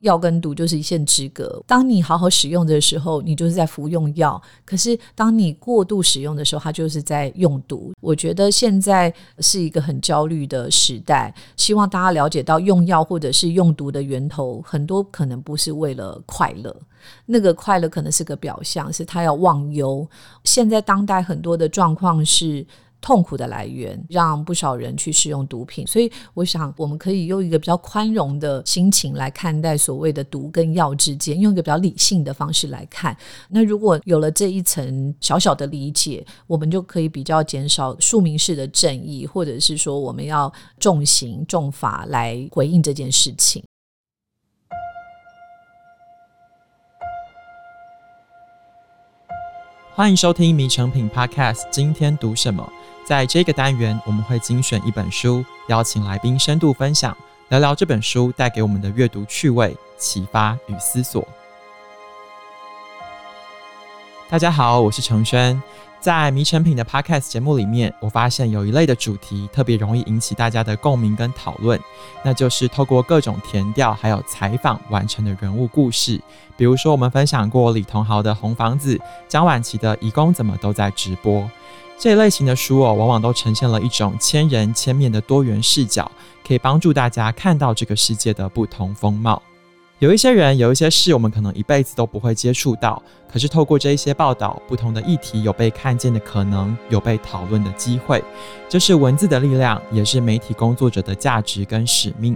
药跟毒就是一线之隔。当你好好使用的时候，你就是在服用药；可是当你过度使用的时候，它就是在用毒。我觉得现在是一个很焦虑的时代，希望大家了解到用药或者是用毒的源头，很多可能不是为了快乐，那个快乐可能是个表象，是他要忘忧。现在当代很多的状况是。痛苦的来源让不少人去使用毒品，所以我想我们可以用一个比较宽容的心情来看待所谓的毒跟药之间，用一个比较理性的方式来看。那如果有了这一层小小的理解，我们就可以比较减少庶民式的正义，或者是说我们要重刑重罚来回应这件事情。欢迎收听《迷成品 Podcast》，今天读什么？在这个单元，我们会精选一本书，邀请来宾深度分享，聊聊这本书带给我们的阅读趣味、启发与思索。大家好，我是承轩。在迷成品的 Podcast 节目里面，我发现有一类的主题特别容易引起大家的共鸣跟讨论，那就是透过各种田调还有采访完成的人物故事。比如说，我们分享过李桐豪的《红房子》，江晚琪的《移工怎么都在直播》。这一类型的书哦，往往都呈现了一种千人千面的多元视角，可以帮助大家看到这个世界的不同风貌。有一些人，有一些事，我们可能一辈子都不会接触到，可是透过这一些报道，不同的议题有被看见的可能，有被讨论的机会。这是文字的力量，也是媒体工作者的价值跟使命。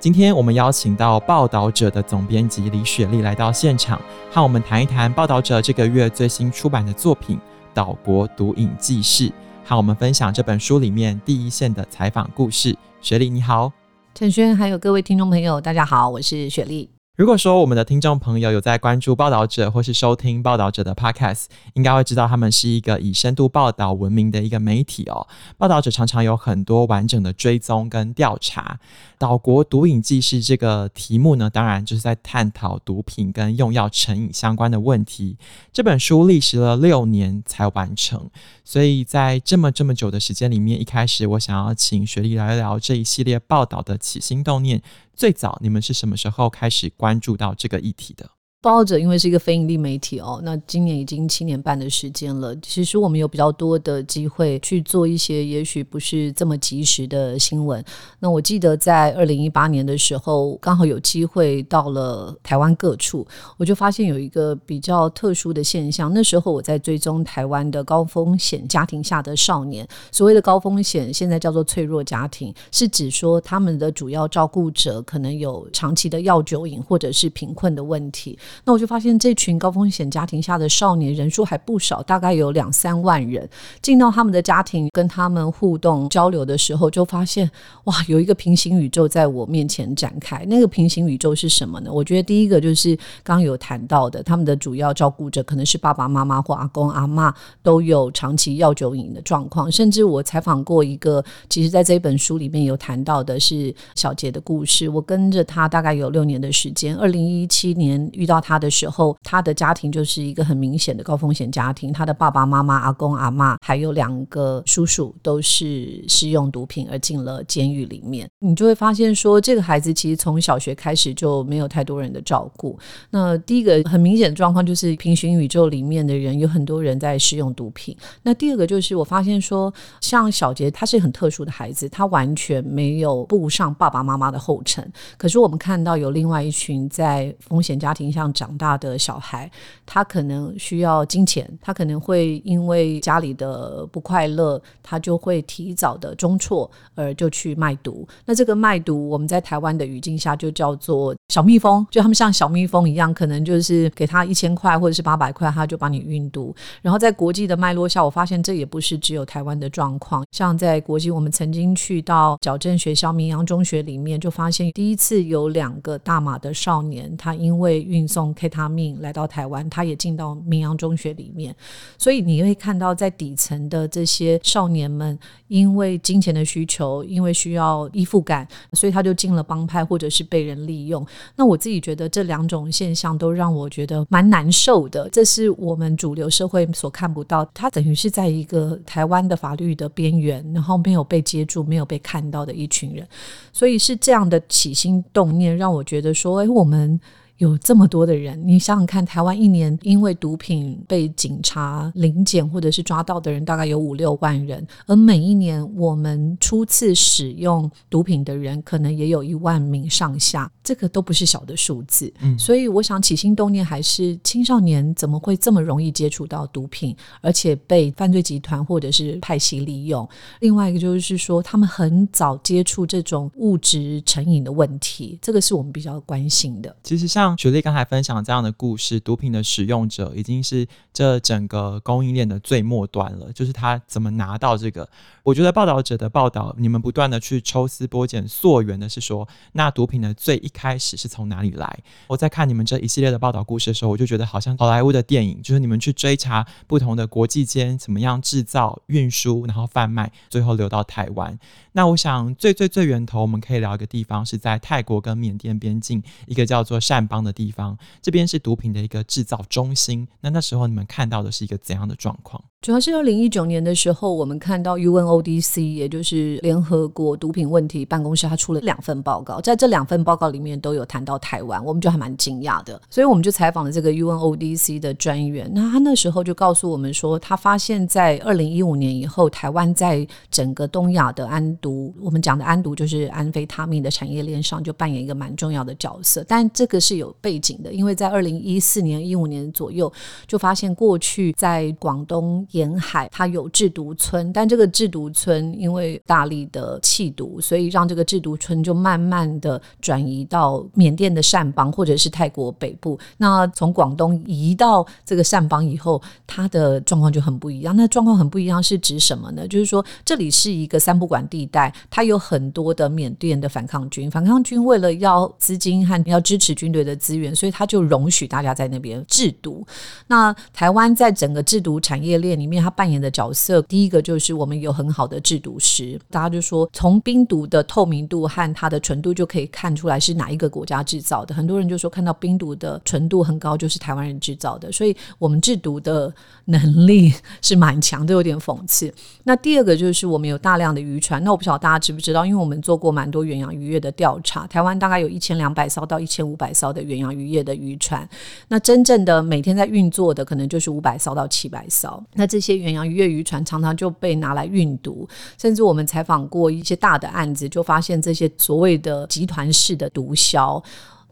今天我们邀请到报道者的总编辑李雪莉来到现场，和我们谈一谈报道者这个月最新出版的作品。岛国毒瘾纪事，和我们分享这本书里面第一线的采访故事。雪莉你好，陈轩，还有各位听众朋友，大家好，我是雪莉。如果说我们的听众朋友有在关注报道者或是收听报道者的 Podcast，应该会知道他们是一个以深度报道闻名的一个媒体哦。报道者常常有很多完整的追踪跟调查。岛国毒瘾记事这个题目呢，当然就是在探讨毒品跟用药成瘾相关的问题。这本书历时了六年才完成，所以在这么这么久的时间里面，一开始我想要请雪莉来聊这一系列报道的起心动念。最早你们是什么时候开始关注到这个议题的？报导者因为是一个非盈利媒体哦，那今年已经七年半的时间了。其实我们有比较多的机会去做一些也许不是这么及时的新闻。那我记得在二零一八年的时候，刚好有机会到了台湾各处，我就发现有一个比较特殊的现象。那时候我在追踪台湾的高风险家庭下的少年，所谓的高风险现在叫做脆弱家庭，是指说他们的主要照顾者可能有长期的药酒瘾或者是贫困的问题。那我就发现这群高风险家庭下的少年人数还不少，大概有两三万人。进到他们的家庭，跟他们互动交流的时候，就发现哇，有一个平行宇宙在我面前展开。那个平行宇宙是什么呢？我觉得第一个就是刚刚有谈到的，他们的主要照顾者可能是爸爸妈妈或阿公阿嬷，都有长期药酒瘾的状况。甚至我采访过一个，其实在这本书里面有谈到的是小杰的故事。我跟着他大概有六年的时间，二零一七年遇到。他的时候，他的家庭就是一个很明显的高风险家庭。他的爸爸妈妈、阿公阿嬷，还有两个叔叔，都是使用毒品而进了监狱里面。你就会发现说，这个孩子其实从小学开始就没有太多人的照顾。那第一个很明显的状况就是，平行宇宙里面的人有很多人在使用毒品。那第二个就是，我发现说，像小杰，他是很特殊的孩子，他完全没有步上爸爸妈妈的后尘。可是我们看到有另外一群在风险家庭上。长大的小孩，他可能需要金钱，他可能会因为家里的不快乐，他就会提早的中辍，而就去卖毒。那这个卖毒，我们在台湾的语境下就叫做小蜜蜂，就他们像小蜜蜂一样，可能就是给他一千块或者是八百块，他就帮你运毒。然后在国际的脉络下，我发现这也不是只有台湾的状况。像在国际，我们曾经去到矫正学校明阳中学里面，就发现第一次有两个大马的少年，他因为运送 K 他命来到台湾，他也进到明阳中学里面，所以你会看到在底层的这些少年们，因为金钱的需求，因为需要依附感，所以他就进了帮派，或者是被人利用。那我自己觉得这两种现象都让我觉得蛮难受的，这是我们主流社会所看不到，他等于是在一个台湾的法律的边缘，然后没有被接住，没有被看到的一群人，所以是这样的起心动念让我觉得说，哎，我们。有这么多的人，你想想看，台湾一年因为毒品被警察临检或者是抓到的人，大概有五六万人，而每一年我们初次使用毒品的人，可能也有一万名上下，这个都不是小的数字。嗯，所以我想起心动念还是青少年怎么会这么容易接触到毒品，而且被犯罪集团或者是派系利用？另外一个就是说，他们很早接触这种物质成瘾的问题，这个是我们比较关心的。其实像。像雪莉刚才分享这样的故事，毒品的使用者已经是这整个供应链的最末端了。就是他怎么拿到这个？我觉得报道者的报道，你们不断的去抽丝剥茧溯源的是说，那毒品的最一开始是从哪里来？我在看你们这一系列的报道故事的时候，我就觉得好像好莱坞的电影，就是你们去追查不同的国际间怎么样制造、运输，然后贩卖，最后流到台湾。那我想最最最源头，我们可以聊一个地方，是在泰国跟缅甸边境，一个叫做善方的地方，这边是毒品的一个制造中心。那那时候你们看到的是一个怎样的状况？主要是二零一九年的时候，我们看到 UNODC，也就是联合国毒品问题办公室，它出了两份报告，在这两份报告里面都有谈到台湾，我们就还蛮惊讶的，所以我们就采访了这个 UNODC 的专员。那他那时候就告诉我们说，他发现，在二零一五年以后，台湾在整个东亚的安毒，我们讲的安毒就是安非他命的产业链上，就扮演一个蛮重要的角色。但这个是有背景的，因为在二零一四年、一五年左右，就发现过去在广东。沿海它有制毒村，但这个制毒村因为大力的弃毒，所以让这个制毒村就慢慢的转移到缅甸的善邦或者是泰国北部。那从广东移到这个善邦以后，它的状况就很不一样。那状况很不一样是指什么呢？就是说这里是一个三不管地带，它有很多的缅甸的反抗军，反抗军为了要资金和要支持军队的资源，所以他就容许大家在那边制毒。那台湾在整个制毒产业链里面，他扮演的角色，第一个就是我们有很好的制毒师，大家就说从冰毒的透明度和它的纯度就可以看出来是哪一个国家制造的。很多人就说看到冰毒的纯度很高，就是台湾人制造的，所以我们制毒的能力是蛮强，都有点讽刺。那第二个就是我们有大量的渔船，那我不晓得大家知不知道，因为我们做过蛮多远洋渔业的调查，台湾大概有一千两百艘到一千五百艘的远洋渔业的渔船，那真正的每天在运作的可能就是五百艘到七百艘，那这些远洋渔业渔船常常就被拿来运毒，甚至我们采访过一些大的案子，就发现这些所谓的集团式的毒枭。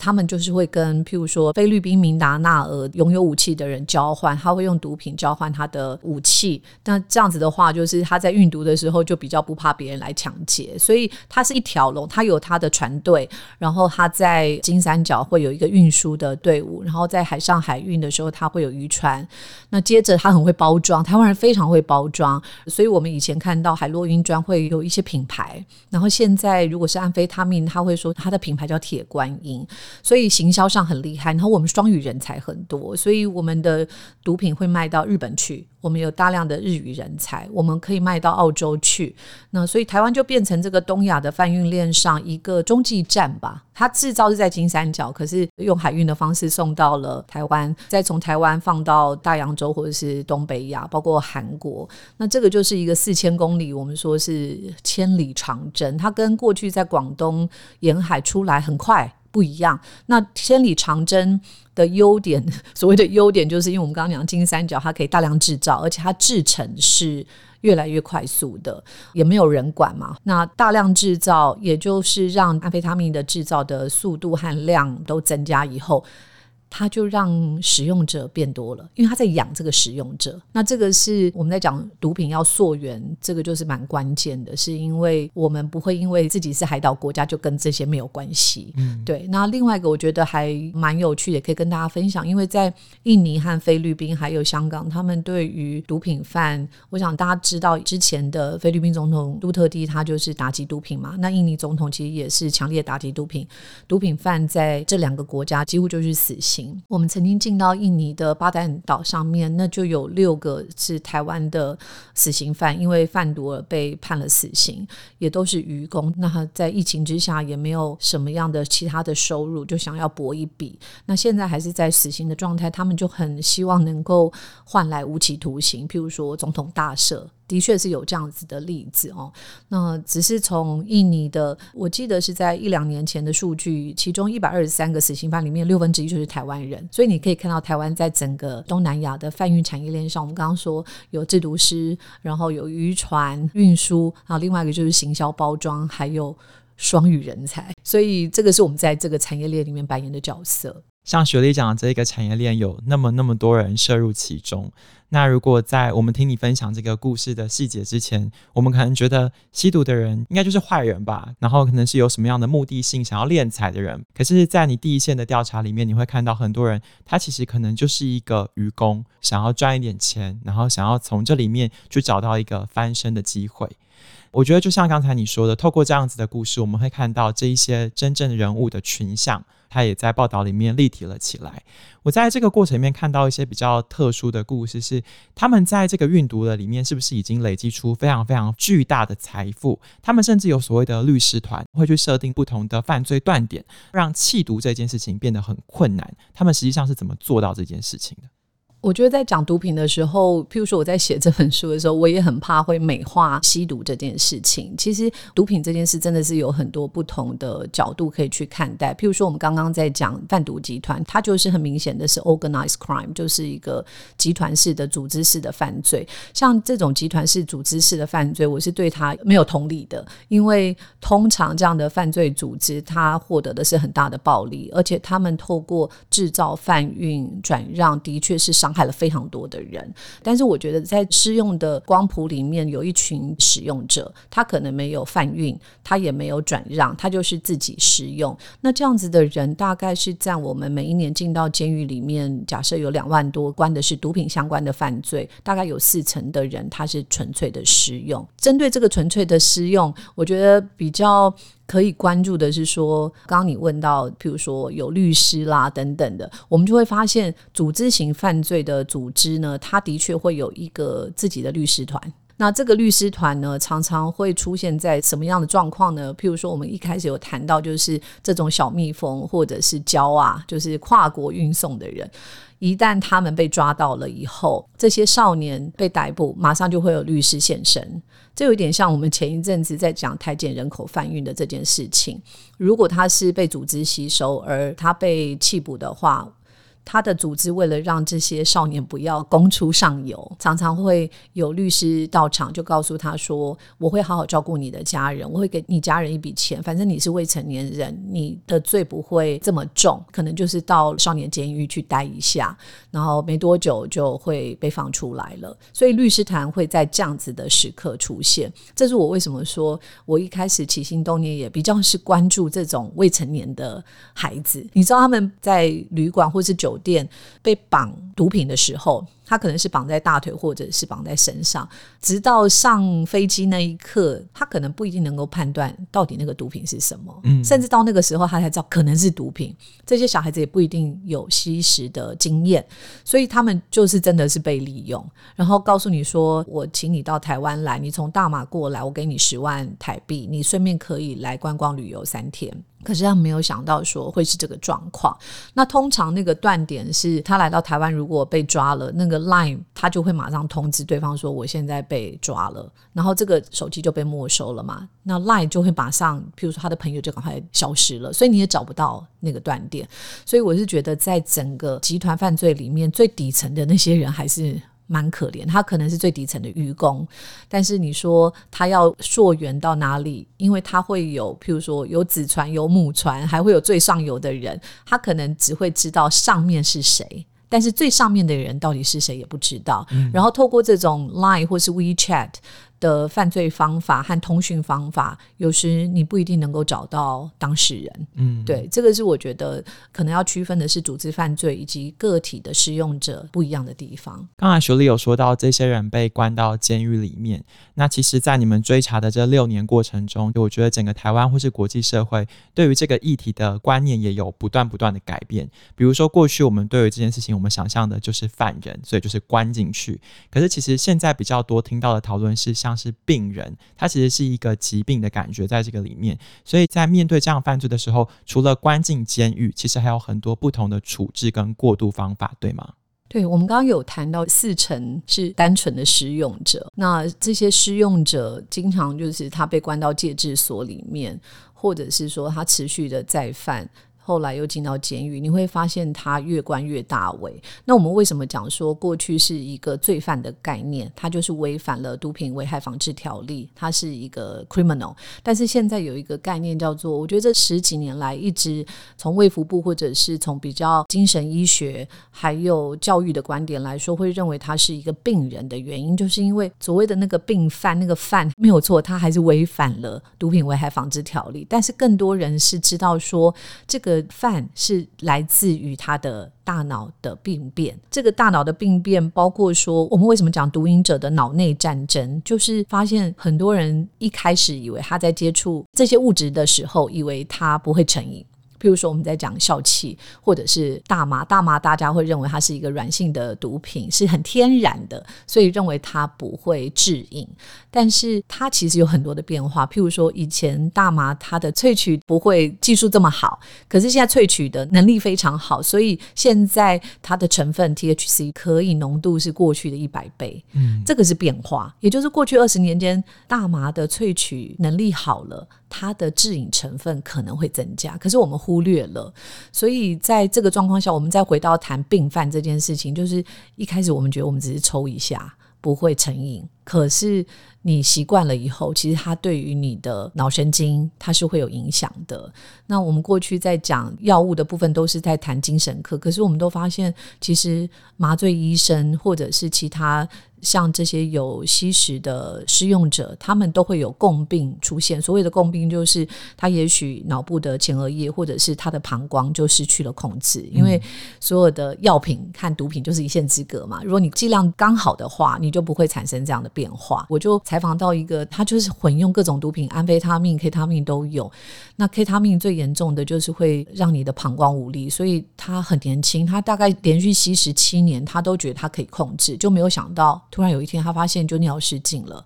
他们就是会跟，譬如说菲律宾明达纳尔拥有武器的人交换，他会用毒品交换他的武器。那这样子的话，就是他在运毒的时候就比较不怕别人来抢劫，所以他是一条龙，他有他的船队，然后他在金三角会有一个运输的队伍，然后在海上海运的时候他会有渔船。那接着他很会包装，台湾人非常会包装，所以我们以前看到海洛因专会有一些品牌，然后现在如果是安非他命，他会说他的品牌叫铁观音。所以行销上很厉害，然后我们双语人才很多，所以我们的毒品会卖到日本去。我们有大量的日语人才，我们可以卖到澳洲去。那所以台湾就变成这个东亚的贩运链上一个中继站吧。它制造是在金三角，可是用海运的方式送到了台湾，再从台湾放到大洋洲或者是东北亚，包括韩国。那这个就是一个四千公里，我们说是千里长征。它跟过去在广东沿海出来很快。不一样。那千里长征的优点，所谓的优点，就是因为我们刚刚讲金三角，它可以大量制造，而且它制成是越来越快速的，也没有人管嘛。那大量制造，也就是让安非他命的制造的速度和量都增加以后。他就让使用者变多了，因为他在养这个使用者。那这个是我们在讲毒品要溯源，这个就是蛮关键的，是因为我们不会因为自己是海岛国家就跟这些没有关系。嗯，对。那另外一个我觉得还蛮有趣的，也可以跟大家分享，因为在印尼和菲律宾还有香港，他们对于毒品犯，我想大家知道之前的菲律宾总统杜特地他就是打击毒品嘛，那印尼总统其实也是强烈打击毒品，毒品犯在这两个国家几乎就是死刑。我们曾经进到印尼的巴淡岛上面，那就有六个是台湾的死刑犯，因为贩毒而被判了死刑，也都是渔工。那在疫情之下，也没有什么样的其他的收入，就想要搏一笔。那现在还是在死刑的状态，他们就很希望能够换来无期徒刑，譬如说总统大赦。的确是有这样子的例子哦。那只是从印尼的，我记得是在一两年前的数据，其中一百二十三个死刑犯里面，六分之一就是台湾人。所以你可以看到，台湾在整个东南亚的贩运产业链上，我们刚刚说有制毒师，然后有渔船运输，然后另外一个就是行销包装，还有双语人才。所以这个是我们在这个产业链里面扮演的角色。像雪莉讲的这个产业链有那么那么多人涉入其中，那如果在我们听你分享这个故事的细节之前，我们可能觉得吸毒的人应该就是坏人吧，然后可能是有什么样的目的性想要敛财的人。可是，在你第一线的调查里面，你会看到很多人，他其实可能就是一个愚公，想要赚一点钱，然后想要从这里面去找到一个翻身的机会。我觉得就像刚才你说的，透过这样子的故事，我们会看到这一些真正人物的群像，他也在报道里面立体了起来。我在这个过程里面看到一些比较特殊的故事，是他们在这个运毒的里面，是不是已经累积出非常非常巨大的财富？他们甚至有所谓的律师团，会去设定不同的犯罪断点，让弃毒这件事情变得很困难。他们实际上是怎么做到这件事情的？我觉得在讲毒品的时候，譬如说我在写这本书的时候，我也很怕会美化吸毒这件事情。其实毒品这件事真的是有很多不同的角度可以去看待。譬如说我们刚刚在讲贩毒集团，它就是很明显的是 organized crime，就是一个集团式的、组织式的犯罪。像这种集团式、组织式的犯罪，我是对它没有同理的，因为通常这样的犯罪组织，它获得的是很大的暴利，而且他们透过制造、贩运、转让，的确是伤。害了非常多的人，但是我觉得在施用的光谱里面，有一群使用者，他可能没有贩运，他也没有转让，他就是自己使用。那这样子的人，大概是占我们每一年进到监狱里面，假设有两万多关的是毒品相关的犯罪，大概有四成的人他是纯粹的施用。针对这个纯粹的施用，我觉得比较。可以关注的是说，刚刚你问到，譬如说有律师啦等等的，我们就会发现，组织型犯罪的组织呢，它的确会有一个自己的律师团。那这个律师团呢，常常会出现在什么样的状况呢？譬如说，我们一开始有谈到，就是这种小蜜蜂或者是胶啊，就是跨国运送的人。一旦他们被抓到了以后，这些少年被逮捕，马上就会有律师现身。这有点像我们前一阵子在讲台检人口贩运的这件事情。如果他是被组织吸收，而他被弃捕的话。他的组织为了让这些少年不要供出上游，常常会有律师到场，就告诉他说：“我会好好照顾你的家人，我会给你家人一笔钱，反正你是未成年人，你的罪不会这么重，可能就是到少年监狱去待一下，然后没多久就会被放出来了。”所以律师团会在这样子的时刻出现。这是我为什么说我一开始起心动念也比较是关注这种未成年的孩子。你知道他们在旅馆或是酒酒店被绑毒品的时候，他可能是绑在大腿，或者是绑在身上，直到上飞机那一刻，他可能不一定能够判断到底那个毒品是什么，嗯，甚至到那个时候他才知道可能是毒品。这些小孩子也不一定有吸食的经验，所以他们就是真的是被利用，然后告诉你说：“我请你到台湾来，你从大马过来，我给你十万台币，你顺便可以来观光旅游三天。”可是他没有想到说会是这个状况。那通常那个断点是他来到台湾，如果被抓了，那个 line 他就会马上通知对方说我现在被抓了，然后这个手机就被没收了嘛。那 line 就会马上，譬如说他的朋友就赶快消失了，所以你也找不到那个断点。所以我是觉得，在整个集团犯罪里面，最底层的那些人还是。蛮可怜，他可能是最底层的愚公，但是你说他要溯源到哪里？因为他会有，譬如说有子船、有母船，还会有最上游的人，他可能只会知道上面是谁，但是最上面的人到底是谁也不知道。嗯、然后透过这种 Line 或是 WeChat。的犯罪方法和通讯方法，有时你不一定能够找到当事人。嗯，对，这个是我觉得可能要区分的是组织犯罪以及个体的使用者不一样的地方。刚才雪莉有说到这些人被关到监狱里面，那其实，在你们追查的这六年过程中，我觉得整个台湾或是国际社会对于这个议题的观念也有不断不断的改变。比如说，过去我们对于这件事情，我们想象的就是犯人，所以就是关进去。可是其实现在比较多听到的讨论是，像是病人，他其实是一个疾病的感觉在这个里面。所以在面对这样犯罪的时候，除了关进监狱，其实还有很多不同的处置跟过渡方法，对吗？对，我们刚刚有谈到四成是单纯的施用者，那这些施用者经常就是他被关到戒治所里面，或者是说他持续的再犯。后来又进到监狱，你会发现他越关越大尾。那我们为什么讲说过去是一个罪犯的概念？他就是违反了毒品危害防治条例，他是一个 criminal。但是现在有一个概念叫做，我觉得这十几年来一直从卫福部或者是从比较精神医学还有教育的观点来说，会认为他是一个病人的原因，就是因为所谓的那个病犯，那个犯没有错，他还是违反了毒品危害防治条例。但是更多人是知道说这个。的犯是来自于他的大脑的病变，这个大脑的病变包括说，我们为什么讲毒瘾者的脑内战争，就是发现很多人一开始以为他在接触这些物质的时候，以为他不会成瘾。譬如说，我们在讲笑气，或者是大麻，大麻大家会认为它是一个软性的毒品，是很天然的，所以认为它不会致瘾。但是它其实有很多的变化。譬如说，以前大麻它的萃取不会技术这么好，可是现在萃取的能力非常好，所以现在它的成分 THC 可以浓度是过去的一百倍。嗯，这个是变化，也就是过去二十年间，大麻的萃取能力好了。它的致瘾成分可能会增加，可是我们忽略了，所以在这个状况下，我们再回到谈病犯这件事情，就是一开始我们觉得我们只是抽一下不会成瘾，可是你习惯了以后，其实它对于你的脑神经它是会有影响的。那我们过去在讲药物的部分都是在谈精神科，可是我们都发现，其实麻醉医生或者是其他。像这些有吸食的施用者，他们都会有共病出现。所谓的共病，就是他也许脑部的前额叶或者是他的膀胱就失去了控制。因为所有的药品和毒品就是一线之隔嘛。如果你剂量刚好的话，你就不会产生这样的变化。我就采访到一个，他就是混用各种毒品，安非他命、K 他命都有。那 K 他命最严重的就是会让你的膀胱无力，所以他很年轻，他大概连续吸食七年，他都觉得他可以控制，就没有想到。突然有一天，他发现就尿失禁了。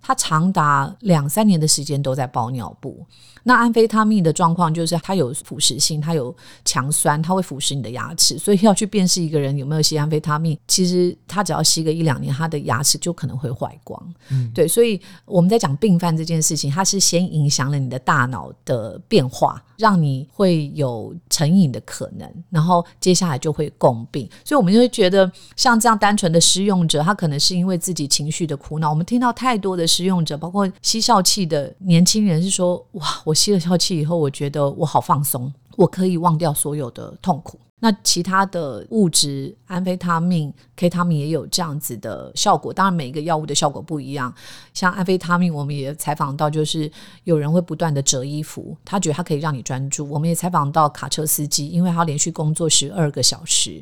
他长达两三年的时间都在包尿布。那安非他命的状况就是它有腐蚀性，它有强酸，它会腐蚀你的牙齿。所以要去辨识一个人有没有吸安非他命，其实他只要吸个一两年，他的牙齿就可能会坏光。嗯，对。所以我们在讲病犯这件事情，它是先影响了你的大脑的变化，让你会有成瘾的可能，然后接下来就会共病。所以我们就会觉得，像这样单纯的施用者，他可能是因为自己情绪的苦恼。我们听到太多的使用者，包括吸笑气的年轻人，是说：哇，我吸了笑气以后，我觉得我好放松，我可以忘掉所有的痛苦。那其他的物质，安非他命、K 他命也有这样子的效果。当然，每一个药物的效果不一样。像安非他命，我们也采访到，就是有人会不断的折衣服，他觉得他可以让你专注。我们也采访到卡车司机，因为他连续工作十二个小时，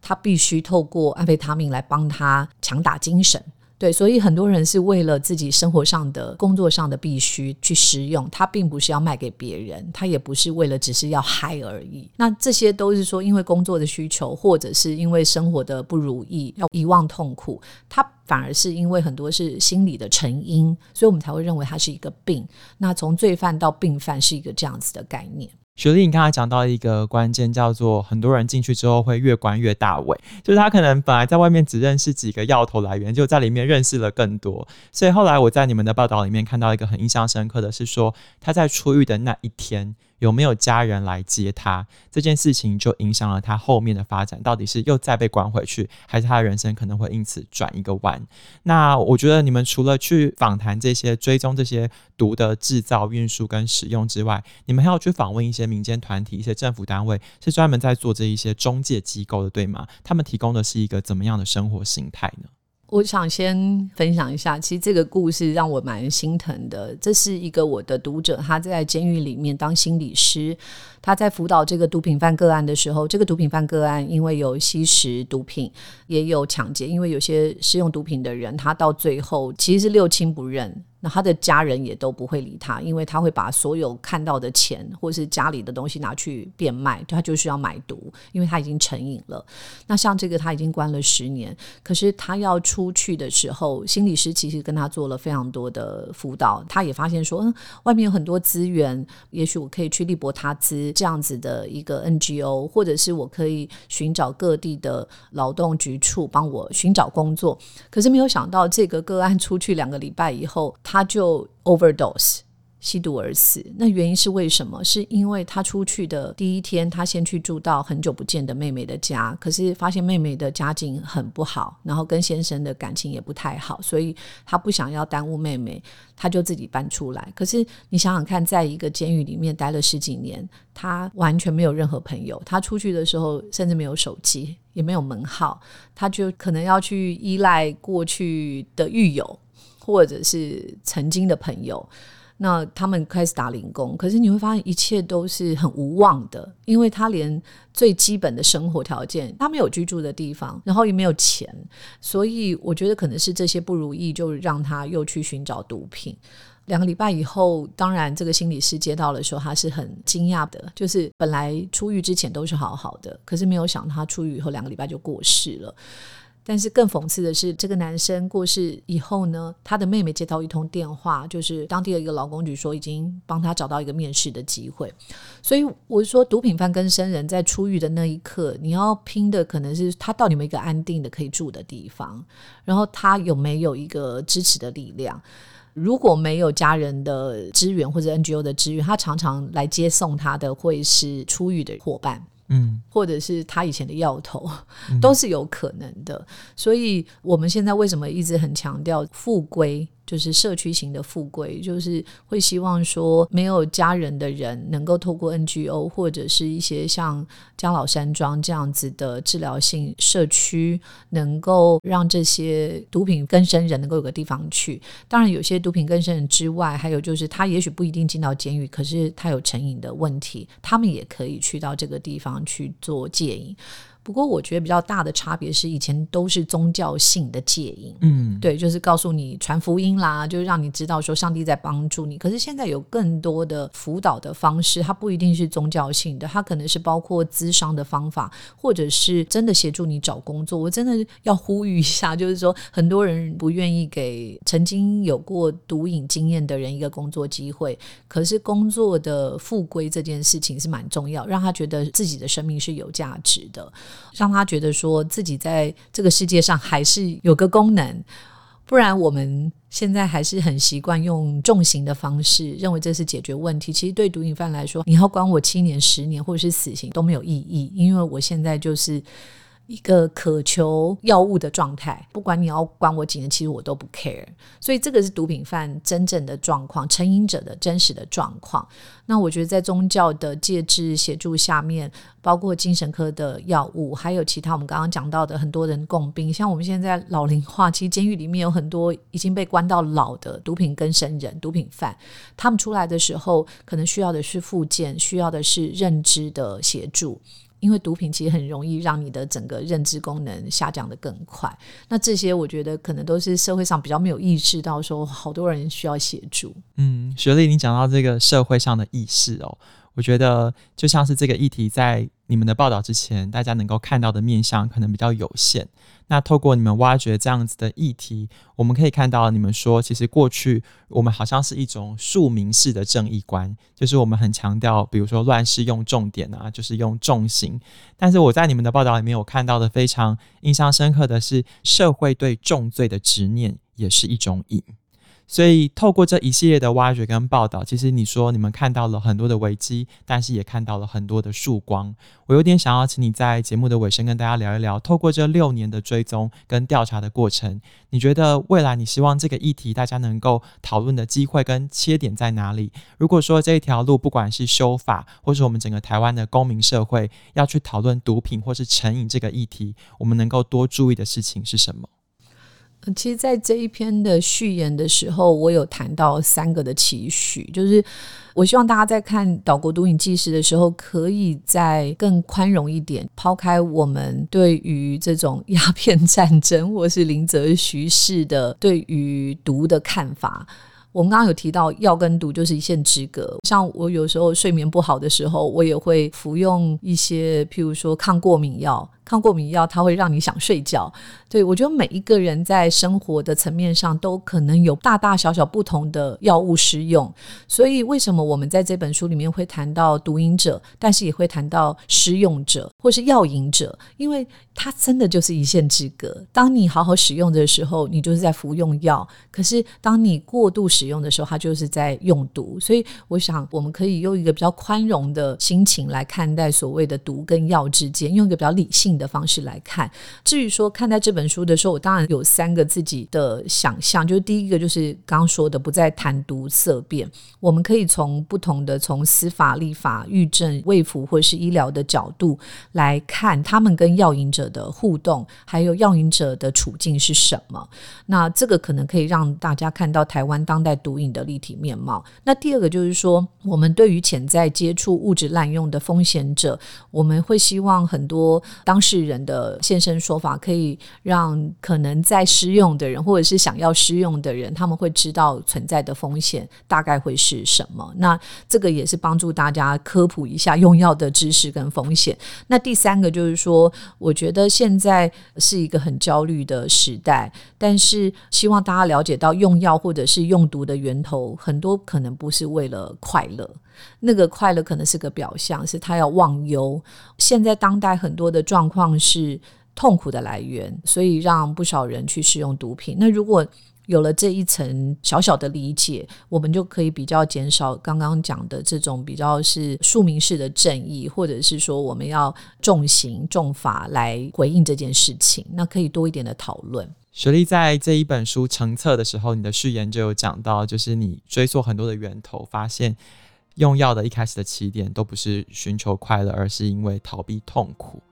他必须透过安非他命来帮他强打精神。对，所以很多人是为了自己生活上的、工作上的必须去使用，他并不是要卖给别人，他也不是为了只是要嗨而已。那这些都是说，因为工作的需求，或者是因为生活的不如意，要遗忘痛苦，他反而是因为很多是心理的成因，所以我们才会认为它是一个病。那从罪犯到病犯是一个这样子的概念。雪莉，你刚才讲到一个关键，叫做很多人进去之后会越关越大尾，就是他可能本来在外面只认识几个要头来源，就在里面认识了更多。所以后来我在你们的报道里面看到一个很印象深刻的是说，他在出狱的那一天。有没有家人来接他？这件事情就影响了他后面的发展，到底是又再被关回去，还是他的人生可能会因此转一个弯？那我觉得你们除了去访谈这些、追踪这些毒的制造、运输跟使用之外，你们还要去访问一些民间团体、一些政府单位，是专门在做这一些中介机构的，对吗？他们提供的是一个怎么样的生活形态呢？我想先分享一下，其实这个故事让我蛮心疼的。这是一个我的读者，他在监狱里面当心理师，他在辅导这个毒品犯个案的时候，这个毒品犯个案因为有吸食毒品，也有抢劫，因为有些使用毒品的人，他到最后其实是六亲不认。他的家人也都不会理他，因为他会把所有看到的钱或是家里的东西拿去变卖，他就需要买毒，因为他已经成瘾了。那像这个他已经关了十年，可是他要出去的时候，心理师其实跟他做了非常多的辅导，他也发现说，嗯，外面有很多资源，也许我可以去利伯他兹这样子的一个 NGO，或者是我可以寻找各地的劳动局处帮我寻找工作。可是没有想到，这个个案出去两个礼拜以后，他他就 overdose 吸毒而死。那原因是为什么？是因为他出去的第一天，他先去住到很久不见的妹妹的家，可是发现妹妹的家境很不好，然后跟先生的感情也不太好，所以他不想要耽误妹妹，他就自己搬出来。可是你想想看，在一个监狱里面待了十几年，他完全没有任何朋友。他出去的时候，甚至没有手机，也没有门号，他就可能要去依赖过去的狱友。或者是曾经的朋友，那他们开始打零工，可是你会发现一切都是很无望的，因为他连最基本的生活条件，他没有居住的地方，然后也没有钱，所以我觉得可能是这些不如意，就让他又去寻找毒品。两个礼拜以后，当然这个心理师接到的时候，他是很惊讶的，就是本来出狱之前都是好好的，可是没有想到他出狱以后两个礼拜就过世了。但是更讽刺的是，这个男生过世以后呢，他的妹妹接到一通电话，就是当地的一个劳工局说已经帮他找到一个面试的机会。所以我说，毒品犯跟生人在出狱的那一刻，你要拼的可能是他到底有没有一个安定的可以住的地方，然后他有没有一个支持的力量。如果没有家人的支援或者 NGO 的支援，他常常来接送他的会是出狱的伙伴。嗯，或者是他以前的药头，都是有可能的。嗯。所以我们现在为什么一直很强调复归？就是社区型的富贵，就是会希望说没有家人的人能够透过 NGO 或者是一些像江老山庄这样子的治疗性社区，能够让这些毒品更生人能够有个地方去。当然，有些毒品更生人之外，还有就是他也许不一定进到监狱，可是他有成瘾的问题，他们也可以去到这个地方去做戒瘾。不过，我觉得比较大的差别是，以前都是宗教性的戒瘾，嗯，对，就是告诉你传福音啦，就是让你知道说上帝在帮助你。可是现在有更多的辅导的方式，它不一定是宗教性的，它可能是包括咨商的方法，或者是真的协助你找工作。我真的要呼吁一下，就是说很多人不愿意给曾经有过毒瘾经验的人一个工作机会，可是工作的复归这件事情是蛮重要，让他觉得自己的生命是有价值的。让他觉得说自己在这个世界上还是有个功能，不然我们现在还是很习惯用重刑的方式，认为这是解决问题。其实对毒瘾犯来说，你要关我七年、十年或者是死刑都没有意义，因为我现在就是。一个渴求药物的状态，不管你要关我几年，其实我都不 care。所以这个是毒品犯真正的状况，成瘾者的真实的状况。那我觉得在宗教的戒治协助下面，包括精神科的药物，还有其他我们刚刚讲到的很多人共病，像我们现在老龄化，其实监狱里面有很多已经被关到老的毒品跟生人、毒品犯，他们出来的时候，可能需要的是复健，需要的是认知的协助。因为毒品其实很容易让你的整个认知功能下降的更快，那这些我觉得可能都是社会上比较没有意识到，说好多人需要协助。嗯，雪莉，你讲到这个社会上的意识哦。我觉得就像是这个议题在你们的报道之前，大家能够看到的面向可能比较有限。那透过你们挖掘这样子的议题，我们可以看到你们说，其实过去我们好像是一种庶民式的正义观，就是我们很强调，比如说乱世用重典啊，就是用重刑。但是我在你们的报道里面，有看到的非常印象深刻的是，社会对重罪的执念也是一种瘾。所以，透过这一系列的挖掘跟报道，其实你说你们看到了很多的危机，但是也看到了很多的曙光。我有点想要请你在节目的尾声跟大家聊一聊，透过这六年的追踪跟调查的过程，你觉得未来你希望这个议题大家能够讨论的机会跟切点在哪里？如果说这一条路不管是修法，或是我们整个台湾的公民社会要去讨论毒品或是成瘾这个议题，我们能够多注意的事情是什么？其实，在这一篇的序言的时候，我有谈到三个的期许，就是我希望大家在看《岛国毒瘾纪事》的时候，可以再更宽容一点，抛开我们对于这种鸦片战争或是林则徐式的对于毒的看法。我们刚刚有提到药跟毒就是一线之隔，像我有时候睡眠不好的时候，我也会服用一些，譬如说抗过敏药。抗过敏药它会让你想睡觉，对，我觉得每一个人在生活的层面上都可能有大大小小不同的药物使用，所以为什么我们在这本书里面会谈到毒瘾者，但是也会谈到施用者或是药瘾者，因为它真的就是一线之隔。当你好好使用的时候，你就是在服用药；可是当你过度使使用的时候，它就是在用毒。所以我想，我们可以用一个比较宽容的心情来看待所谓的毒跟药之间，用一个比较理性的方式来看。至于说看待这本书的时候，我当然有三个自己的想象，就是第一个就是刚刚说的，不再谈毒色变。我们可以从不同的从司法、立法、预政、卫福或是医疗的角度来看，他们跟药瘾者的互动，还有药瘾者的处境是什么。那这个可能可以让大家看到台湾当代毒瘾的立体面貌。那第二个就是说，我们对于潜在接触物质滥用的风险者，我们会希望很多当事人的现身说法，可以让可能在施用的人，或者是想要施用的人，他们会知道存在的风险大概会是什么。那这个也是帮助大家科普一下用药的知识跟风险。那第三个就是说，我觉得现在是一个很焦虑的时代，但是希望大家了解到，用药或者是用毒毒的源头，很多可能不是为了快乐。那个快乐可能是个表象，是他要忘忧。现在当代很多的状况是痛苦的来源，所以让不少人去使用毒品。那如果有了这一层小小的理解，我们就可以比较减少刚刚讲的这种比较是庶民式的正义，或者是说我们要重刑重罚来回应这件事情。那可以多一点的讨论。雪莉在这一本书成册的时候，你的序言就有讲到，就是你追溯很多的源头，发现用药的一开始的起点都不是寻求快乐，而是因为逃避痛苦。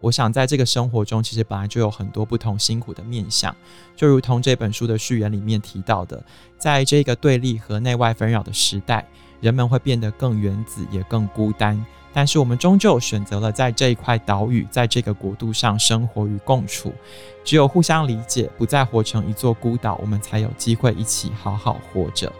我想在这个生活中，其实本来就有很多不同辛苦的面向，就如同这本书的序言里面提到的，在这个对立和内外纷扰的时代，人们会变得更原子，也更孤单。但是我们终究选择了在这一块岛屿，在这个国度上生活与共处。只有互相理解，不再活成一座孤岛，我们才有机会一起好好活着。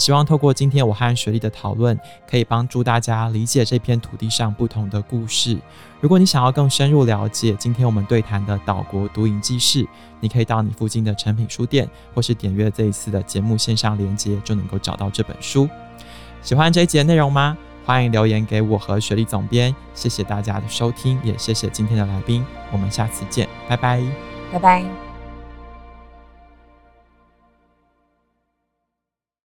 希望透过今天我和雪莉的讨论，可以帮助大家理解这片土地上不同的故事。如果你想要更深入了解今天我们对谈的岛国毒瘾纪事，你可以到你附近的诚品书店，或是点阅这一次的节目线上连接，就能够找到这本书。喜欢这一节内容吗？欢迎留言给我和雪莉总编，谢谢大家的收听，也谢谢今天的来宾，我们下次见，拜拜，拜拜。